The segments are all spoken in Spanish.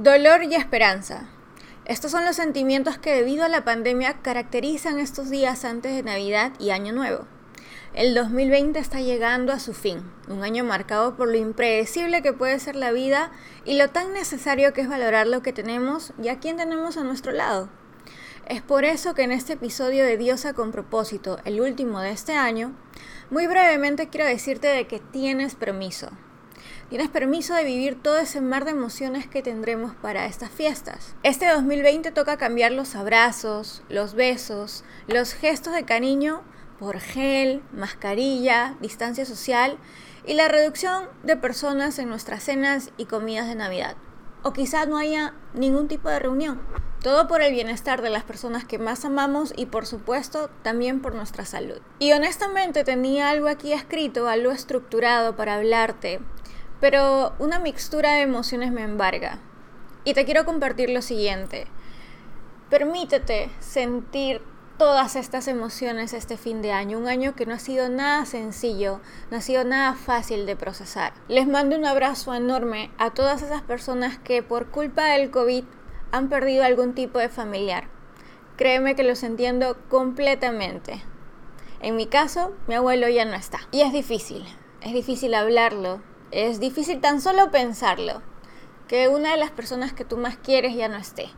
Dolor y esperanza. Estos son los sentimientos que debido a la pandemia caracterizan estos días antes de Navidad y Año Nuevo. El 2020 está llegando a su fin, un año marcado por lo impredecible que puede ser la vida y lo tan necesario que es valorar lo que tenemos y a quién tenemos a nuestro lado. Es por eso que en este episodio de Diosa con propósito, el último de este año, muy brevemente quiero decirte de que tienes permiso, Tienes permiso de vivir todo ese mar de emociones que tendremos para estas fiestas. Este 2020 toca cambiar los abrazos, los besos, los gestos de cariño por gel, mascarilla, distancia social y la reducción de personas en nuestras cenas y comidas de Navidad. O quizás no haya ningún tipo de reunión. Todo por el bienestar de las personas que más amamos y por supuesto también por nuestra salud. Y honestamente tenía algo aquí escrito, algo estructurado para hablarte pero una mixtura de emociones me embarga. Y te quiero compartir lo siguiente. Permítete sentir todas estas emociones este fin de año, un año que no ha sido nada sencillo, no ha sido nada fácil de procesar. Les mando un abrazo enorme a todas esas personas que por culpa del COVID han perdido algún tipo de familiar. Créeme que los entiendo completamente. En mi caso, mi abuelo ya no está. Y es difícil, es difícil hablarlo, es difícil tan solo pensarlo, que una de las personas que tú más quieres ya no esté.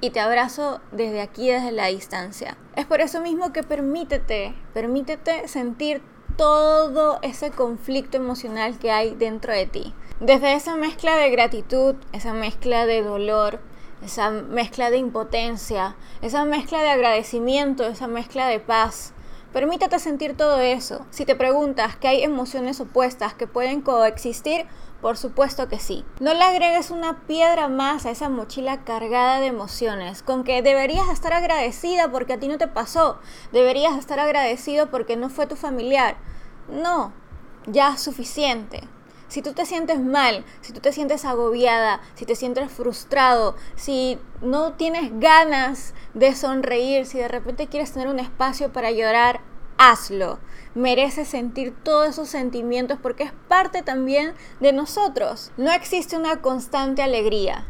Y te abrazo desde aquí, desde la distancia. Es por eso mismo que permítete, permítete sentir todo ese conflicto emocional que hay dentro de ti. Desde esa mezcla de gratitud, esa mezcla de dolor, esa mezcla de impotencia, esa mezcla de agradecimiento, esa mezcla de paz, Permítete sentir todo eso. Si te preguntas que hay emociones opuestas que pueden coexistir, por supuesto que sí. No le agregues una piedra más a esa mochila cargada de emociones, con que deberías estar agradecida porque a ti no te pasó, deberías estar agradecido porque no fue tu familiar. No, ya es suficiente. Si tú te sientes mal, si tú te sientes agobiada, si te sientes frustrado, si no tienes ganas de sonreír, si de repente quieres tener un espacio para llorar, hazlo. Mereces sentir todos esos sentimientos porque es parte también de nosotros. No existe una constante alegría.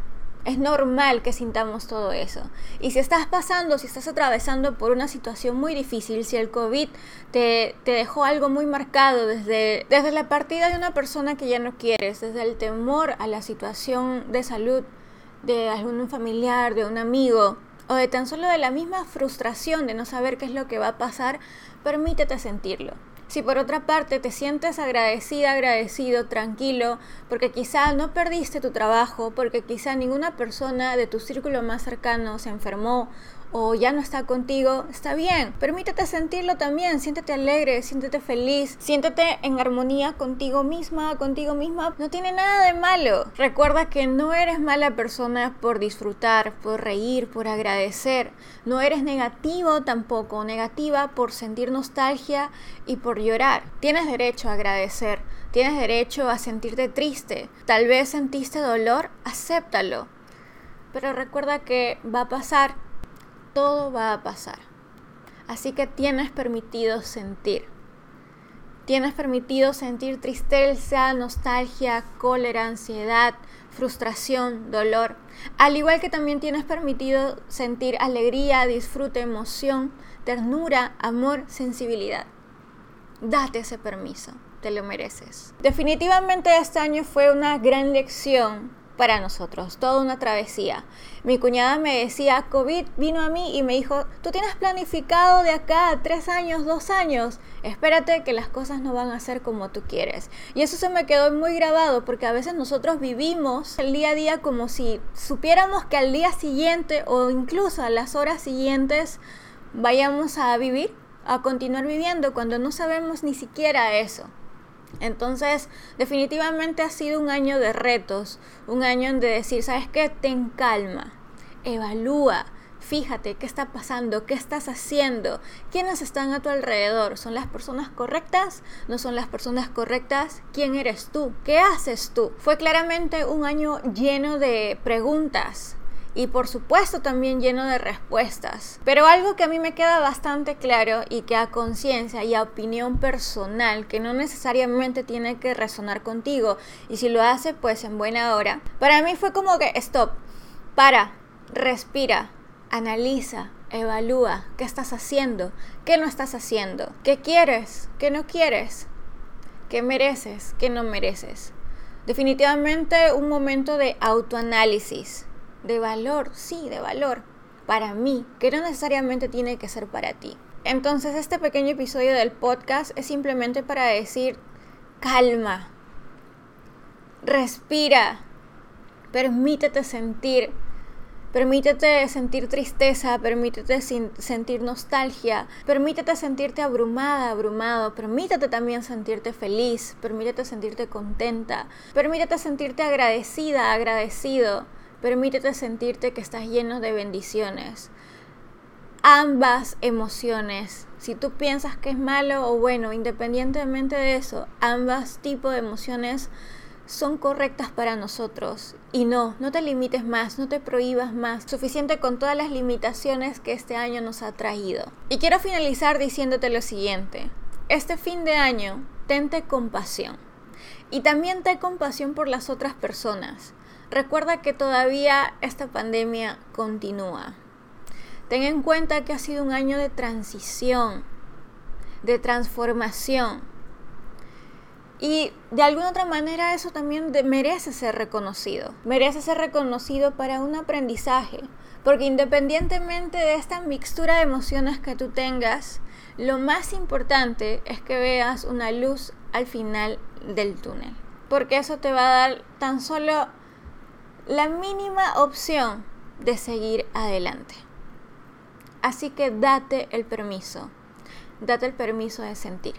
Es normal que sintamos todo eso. Y si estás pasando, si estás atravesando por una situación muy difícil, si el COVID te, te, dejó algo muy marcado desde, desde la partida de una persona que ya no quieres, desde el temor a la situación de salud de algún familiar, de un amigo, o de tan solo de la misma frustración de no saber qué es lo que va a pasar, permítete sentirlo. Si por otra parte te sientes agradecida, agradecido, tranquilo, porque quizá no perdiste tu trabajo, porque quizá ninguna persona de tu círculo más cercano se enfermó o ya no está contigo, está bien. Permítete sentirlo también, siéntete alegre, siéntete feliz, siéntete en armonía contigo misma, contigo misma. No tiene nada de malo. Recuerda que no eres mala persona por disfrutar, por reír, por agradecer. No eres negativo tampoco, negativa por sentir nostalgia y por llorar. Tienes derecho a agradecer. Tienes derecho a sentirte triste. Tal vez sentiste dolor, acéptalo. Pero recuerda que va a pasar todo va a pasar. Así que tienes permitido sentir. Tienes permitido sentir tristeza, nostalgia, cólera, ansiedad, frustración, dolor. Al igual que también tienes permitido sentir alegría, disfrute, emoción, ternura, amor, sensibilidad. Date ese permiso, te lo mereces. Definitivamente este año fue una gran lección para nosotros, toda una travesía. Mi cuñada me decía, COVID vino a mí y me dijo, tú tienes planificado de acá tres años, dos años, espérate que las cosas no van a ser como tú quieres. Y eso se me quedó muy grabado porque a veces nosotros vivimos el día a día como si supiéramos que al día siguiente o incluso a las horas siguientes vayamos a vivir, a continuar viviendo cuando no sabemos ni siquiera eso. Entonces, definitivamente ha sido un año de retos, un año de decir, ¿sabes qué? Ten calma, evalúa, fíjate qué está pasando, qué estás haciendo, quiénes están a tu alrededor, ¿son las personas correctas? ¿No son las personas correctas? ¿Quién eres tú? ¿Qué haces tú? Fue claramente un año lleno de preguntas, y por supuesto también lleno de respuestas. Pero algo que a mí me queda bastante claro y que a conciencia y a opinión personal, que no necesariamente tiene que resonar contigo, y si lo hace pues en buena hora, para mí fue como que, stop, Para, respira, analiza, evalúa qué estás haciendo, qué no estás haciendo, qué quieres, qué no quieres, qué mereces, qué no mereces. Definitivamente un momento de autoanálisis, de valor, sí, de valor, para mí, que no necesariamente tiene que ser para ti. Entonces este pequeño episodio del podcast es simplemente para decir, calma, respira, permítete sentir, permítete sentir tristeza, permítete sentir nostalgia, permítete sentirte abrumada, abrumado, permítete también sentirte feliz, permítete sentirte contenta, permítete sentirte agradecida, agradecido, permítete sentirte que estás lleno de bendiciones ambas emociones. Si tú piensas que es malo o bueno, independientemente de eso, ambas tipos de emociones son correctas para nosotros. Y no, no te limites más, no te prohíbas más. Suficiente con todas las limitaciones que este año nos ha traído. Y quiero finalizar diciéndote lo siguiente. Este fin de año, tente compasión. Y también ten compasión por las otras personas. Recuerda que todavía esta pandemia continúa. Ten en cuenta que ha sido un año de transición, de transformación. Y de alguna otra manera eso también merece ser reconocido. Merece ser reconocido para un aprendizaje. Porque independientemente de esta mixtura de emociones que tú tengas, lo más importante es que veas una luz al final del túnel. Porque eso te va a dar tan solo la mínima opción de seguir adelante. Así que date el permiso, date el permiso de sentir.